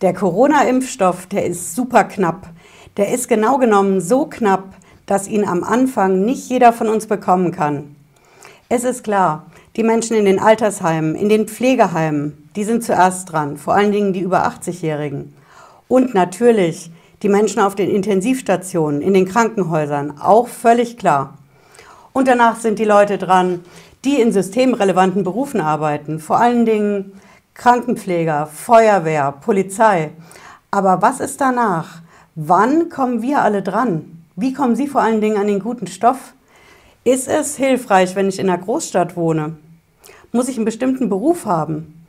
Der Corona-Impfstoff, der ist super knapp. Der ist genau genommen so knapp, dass ihn am Anfang nicht jeder von uns bekommen kann. Es ist klar, die Menschen in den Altersheimen, in den Pflegeheimen, die sind zuerst dran, vor allen Dingen die über 80-Jährigen. Und natürlich die Menschen auf den Intensivstationen, in den Krankenhäusern, auch völlig klar. Und danach sind die Leute dran, die in systemrelevanten Berufen arbeiten, vor allen Dingen Krankenpfleger, Feuerwehr, Polizei. Aber was ist danach? Wann kommen wir alle dran? Wie kommen Sie vor allen Dingen an den guten Stoff? Ist es hilfreich, wenn ich in einer Großstadt wohne? Muss ich einen bestimmten Beruf haben?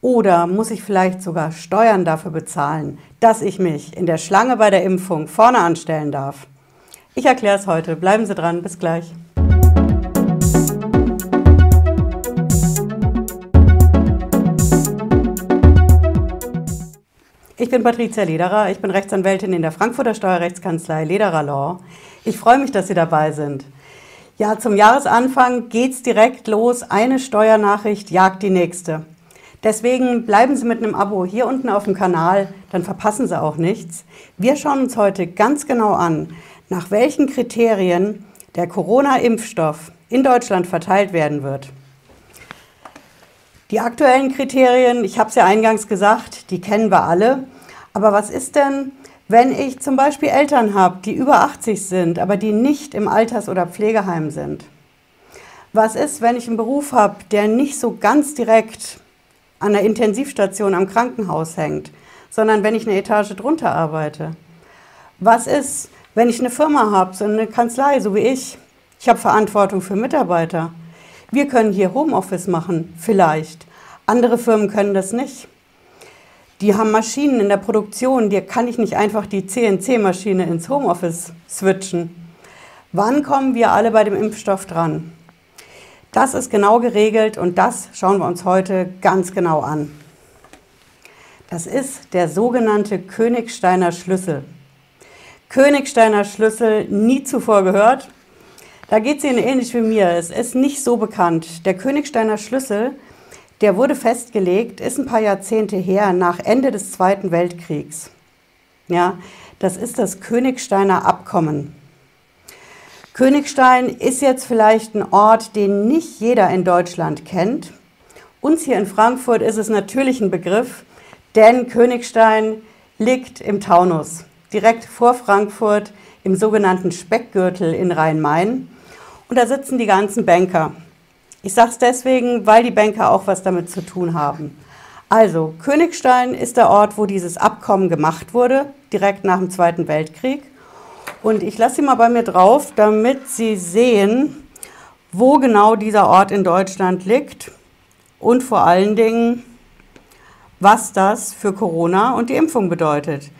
Oder muss ich vielleicht sogar Steuern dafür bezahlen, dass ich mich in der Schlange bei der Impfung vorne anstellen darf? Ich erkläre es heute. Bleiben Sie dran. Bis gleich. Ich bin Patricia Lederer, ich bin Rechtsanwältin in der Frankfurter Steuerrechtskanzlei Lederer Law. Ich freue mich, dass Sie dabei sind. Ja, zum Jahresanfang geht's direkt los. Eine Steuernachricht jagt die nächste. Deswegen bleiben Sie mit einem Abo hier unten auf dem Kanal, dann verpassen Sie auch nichts. Wir schauen uns heute ganz genau an, nach welchen Kriterien der Corona-Impfstoff in Deutschland verteilt werden wird. Die aktuellen Kriterien, ich habe es ja eingangs gesagt, die kennen wir alle. Aber was ist denn, wenn ich zum Beispiel Eltern habe, die über 80 sind, aber die nicht im Alters- oder Pflegeheim sind? Was ist, wenn ich einen Beruf habe, der nicht so ganz direkt an der Intensivstation am Krankenhaus hängt, sondern wenn ich eine Etage drunter arbeite? Was ist, wenn ich eine Firma habe, so eine Kanzlei, so wie ich? Ich habe Verantwortung für Mitarbeiter. Wir können hier Homeoffice machen, vielleicht. Andere Firmen können das nicht. Die haben Maschinen in der Produktion, die kann ich nicht einfach die CNC-Maschine ins Homeoffice switchen. Wann kommen wir alle bei dem Impfstoff dran? Das ist genau geregelt und das schauen wir uns heute ganz genau an. Das ist der sogenannte Königsteiner Schlüssel. Königsteiner Schlüssel nie zuvor gehört, da geht es Ihnen ähnlich wie mir. Es ist nicht so bekannt. Der Königsteiner Schlüssel, der wurde festgelegt, ist ein paar Jahrzehnte her, nach Ende des Zweiten Weltkriegs. Ja, das ist das Königsteiner Abkommen. Königstein ist jetzt vielleicht ein Ort, den nicht jeder in Deutschland kennt. Uns hier in Frankfurt ist es natürlich ein Begriff, denn Königstein liegt im Taunus, direkt vor Frankfurt im sogenannten Speckgürtel in Rhein-Main und da sitzen die ganzen Banker. Ich sage es deswegen, weil die Banker auch was damit zu tun haben. Also, Königstein ist der Ort, wo dieses Abkommen gemacht wurde, direkt nach dem Zweiten Weltkrieg. Und ich lasse Sie mal bei mir drauf, damit Sie sehen, wo genau dieser Ort in Deutschland liegt und vor allen Dingen, was das für Corona und die Impfung bedeutet.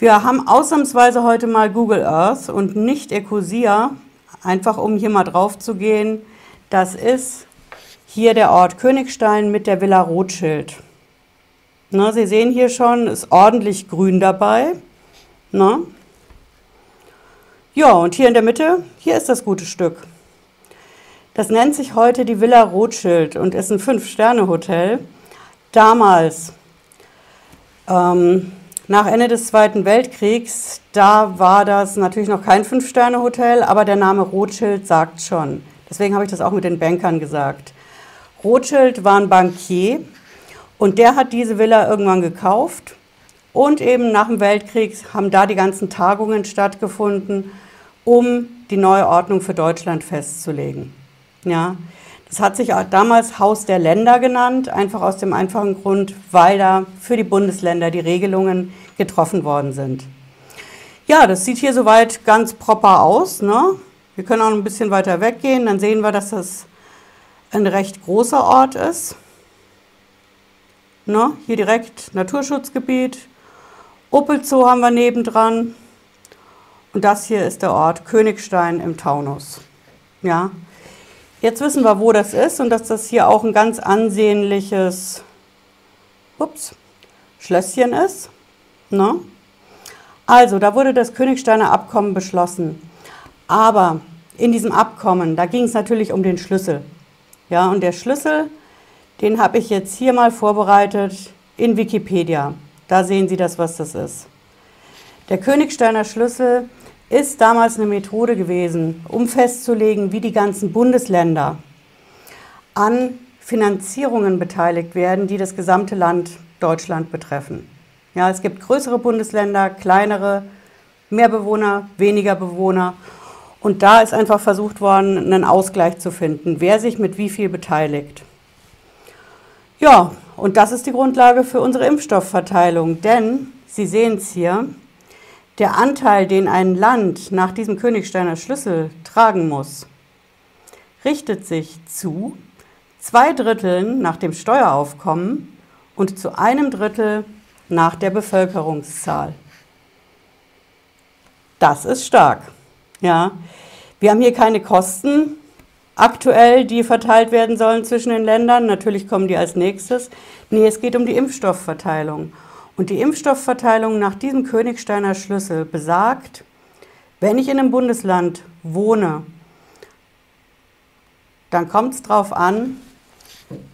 Wir haben ausnahmsweise heute mal Google Earth und nicht Ecosia, Einfach um hier mal drauf zu gehen, das ist hier der Ort Königstein mit der Villa Rothschild. Na, Sie sehen hier schon, ist ordentlich grün dabei. Na? Ja, und hier in der Mitte, hier ist das gute Stück. Das nennt sich heute die Villa Rothschild und ist ein Fünf-Sterne-Hotel. Damals ähm, nach Ende des Zweiten Weltkriegs, da war das natürlich noch kein Fünf-Sterne-Hotel, aber der Name Rothschild sagt schon. Deswegen habe ich das auch mit den Bankern gesagt. Rothschild war ein Bankier und der hat diese Villa irgendwann gekauft. Und eben nach dem Weltkrieg haben da die ganzen Tagungen stattgefunden, um die neue Ordnung für Deutschland festzulegen. Ja, das hat sich damals Haus der Länder genannt, einfach aus dem einfachen Grund, weil da für die Bundesländer die Regelungen getroffen worden sind. Ja, das sieht hier soweit ganz proper aus. Ne? Wir können auch ein bisschen weiter weggehen, dann sehen wir, dass das ein recht großer Ort ist. Ne? Hier direkt Naturschutzgebiet. Opelzoo haben wir nebendran. Und das hier ist der Ort Königstein im Taunus. Ja, Jetzt wissen wir, wo das ist und dass das hier auch ein ganz ansehnliches ups, Schlösschen ist. Ne? Also, da wurde das Königsteiner Abkommen beschlossen. Aber in diesem Abkommen, da ging es natürlich um den Schlüssel. Ja, und der Schlüssel, den habe ich jetzt hier mal vorbereitet in Wikipedia. Da sehen Sie das, was das ist. Der Königsteiner Schlüssel ist damals eine Methode gewesen, um festzulegen, wie die ganzen Bundesländer an Finanzierungen beteiligt werden, die das gesamte Land Deutschland betreffen. Ja, es gibt größere Bundesländer, kleinere, mehr Bewohner, weniger Bewohner. Und da ist einfach versucht worden, einen Ausgleich zu finden, wer sich mit wie viel beteiligt. Ja, und das ist die Grundlage für unsere Impfstoffverteilung, denn Sie sehen es hier, der Anteil, den ein Land nach diesem Königsteiner Schlüssel tragen muss, richtet sich zu zwei Dritteln nach dem Steueraufkommen und zu einem Drittel nach der Bevölkerungszahl. Das ist stark. Ja. Wir haben hier keine Kosten aktuell, die verteilt werden sollen zwischen den Ländern. Natürlich kommen die als nächstes. Nee, es geht um die Impfstoffverteilung. Und die Impfstoffverteilung nach diesem Königsteiner Schlüssel besagt, wenn ich in einem Bundesland wohne, dann kommt es darauf an,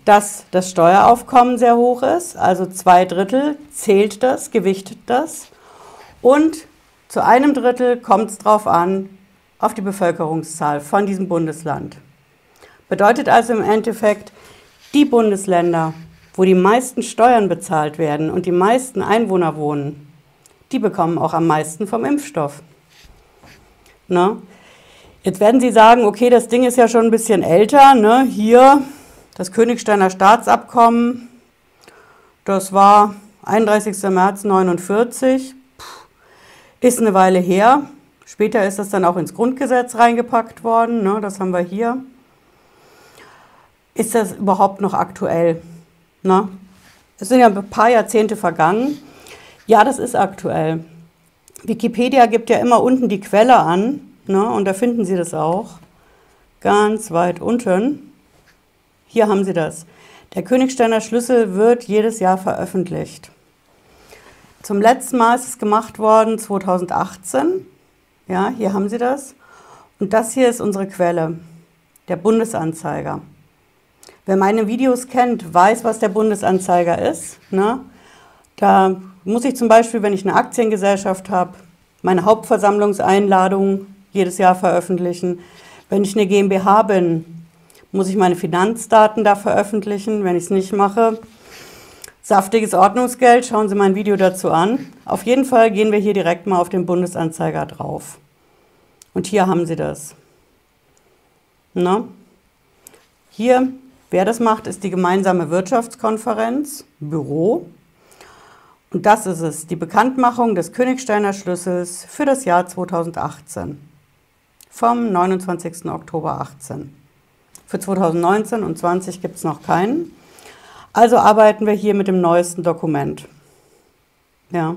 dass das Steueraufkommen sehr hoch ist, also zwei Drittel zählt das, gewichtet das. Und zu einem Drittel kommt es darauf an, auf die Bevölkerungszahl von diesem Bundesland. Bedeutet also im Endeffekt, die Bundesländer, wo die meisten Steuern bezahlt werden und die meisten Einwohner wohnen, die bekommen auch am meisten vom Impfstoff. Na? Jetzt werden Sie sagen, okay, das Ding ist ja schon ein bisschen älter. Ne? Hier das Königsteiner Staatsabkommen, das war 31. März 1949, ist eine Weile her. Später ist das dann auch ins Grundgesetz reingepackt worden. Ne? Das haben wir hier. Ist das überhaupt noch aktuell? Na, es sind ja ein paar Jahrzehnte vergangen. Ja, das ist aktuell. Wikipedia gibt ja immer unten die Quelle an, ne, und da finden Sie das auch. Ganz weit unten. Hier haben Sie das. Der Königsteiner Schlüssel wird jedes Jahr veröffentlicht. Zum letzten Mal ist es gemacht worden 2018. Ja, hier haben Sie das. Und das hier ist unsere Quelle, der Bundesanzeiger. Wer meine Videos kennt, weiß, was der Bundesanzeiger ist. Ne? Da muss ich zum Beispiel, wenn ich eine Aktiengesellschaft habe, meine Hauptversammlungseinladung jedes Jahr veröffentlichen. Wenn ich eine GmbH bin, muss ich meine Finanzdaten da veröffentlichen. Wenn ich es nicht mache, saftiges Ordnungsgeld, schauen Sie mein Video dazu an. Auf jeden Fall gehen wir hier direkt mal auf den Bundesanzeiger drauf. Und hier haben Sie das. Na? Hier Wer das macht, ist die gemeinsame Wirtschaftskonferenz, Büro. Und das ist es, die Bekanntmachung des Königsteiner Schlüssels für das Jahr 2018 vom 29. Oktober 18. Für 2019 und 20 gibt es noch keinen. Also arbeiten wir hier mit dem neuesten Dokument. Ja.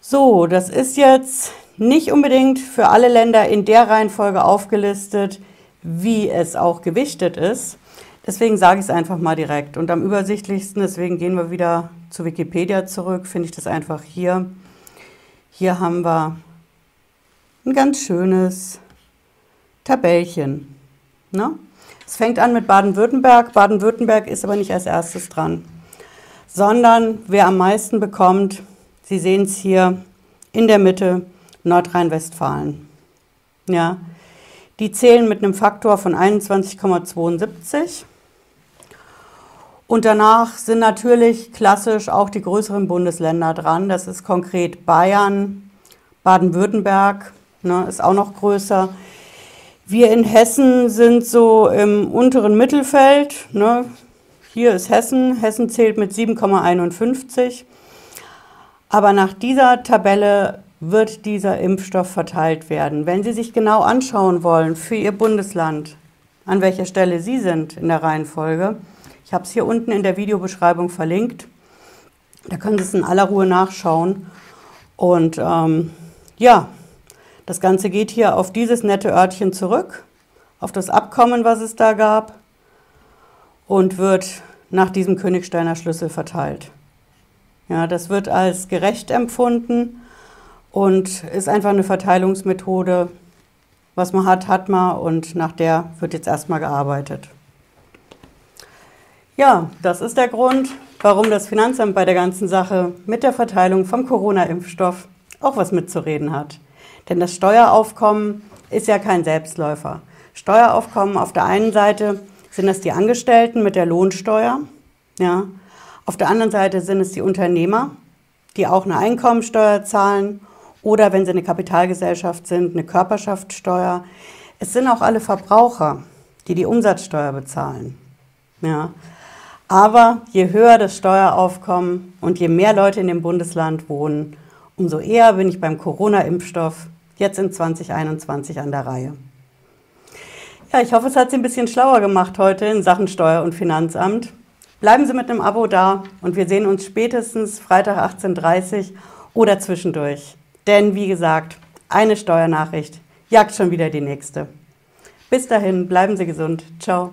So, das ist jetzt nicht unbedingt für alle Länder in der Reihenfolge aufgelistet, wie es auch gewichtet ist. Deswegen sage ich es einfach mal direkt. Und am übersichtlichsten, deswegen gehen wir wieder zu Wikipedia zurück, finde ich das einfach hier. Hier haben wir ein ganz schönes Tabellchen. Ne? Es fängt an mit Baden-Württemberg. Baden-Württemberg ist aber nicht als erstes dran, sondern wer am meisten bekommt, Sie sehen es hier in der Mitte, Nordrhein-Westfalen. Ja, die zählen mit einem Faktor von 21,72. Und danach sind natürlich klassisch auch die größeren Bundesländer dran. Das ist konkret Bayern, Baden-Württemberg, ne, ist auch noch größer. Wir in Hessen sind so im unteren Mittelfeld. Ne. Hier ist Hessen. Hessen zählt mit 7,51. Aber nach dieser Tabelle wird dieser Impfstoff verteilt werden. Wenn Sie sich genau anschauen wollen für Ihr Bundesland, an welcher Stelle Sie sind in der Reihenfolge, ich habe es hier unten in der Videobeschreibung verlinkt. Da können Sie es in aller Ruhe nachschauen. Und ähm, ja, das Ganze geht hier auf dieses nette Örtchen zurück, auf das Abkommen, was es da gab, und wird nach diesem Königsteiner Schlüssel verteilt. Ja, das wird als gerecht empfunden und ist einfach eine Verteilungsmethode. Was man hat, hat man und nach der wird jetzt erstmal gearbeitet. Ja, das ist der Grund, warum das Finanzamt bei der ganzen Sache mit der Verteilung vom Corona-Impfstoff auch was mitzureden hat. Denn das Steueraufkommen ist ja kein Selbstläufer. Steueraufkommen auf der einen Seite sind das die Angestellten mit der Lohnsteuer. Ja. Auf der anderen Seite sind es die Unternehmer, die auch eine Einkommensteuer zahlen oder wenn sie eine Kapitalgesellschaft sind, eine Körperschaftssteuer. Es sind auch alle Verbraucher, die die Umsatzsteuer bezahlen. Ja. Aber je höher das Steueraufkommen und je mehr Leute in dem Bundesland wohnen, umso eher bin ich beim Corona-Impfstoff jetzt in 2021 an der Reihe. Ja, ich hoffe, es hat Sie ein bisschen schlauer gemacht heute in Sachen Steuer- und Finanzamt. Bleiben Sie mit einem Abo da und wir sehen uns spätestens Freitag 18.30 Uhr oder zwischendurch. Denn wie gesagt, eine Steuernachricht jagt schon wieder die nächste. Bis dahin, bleiben Sie gesund. Ciao.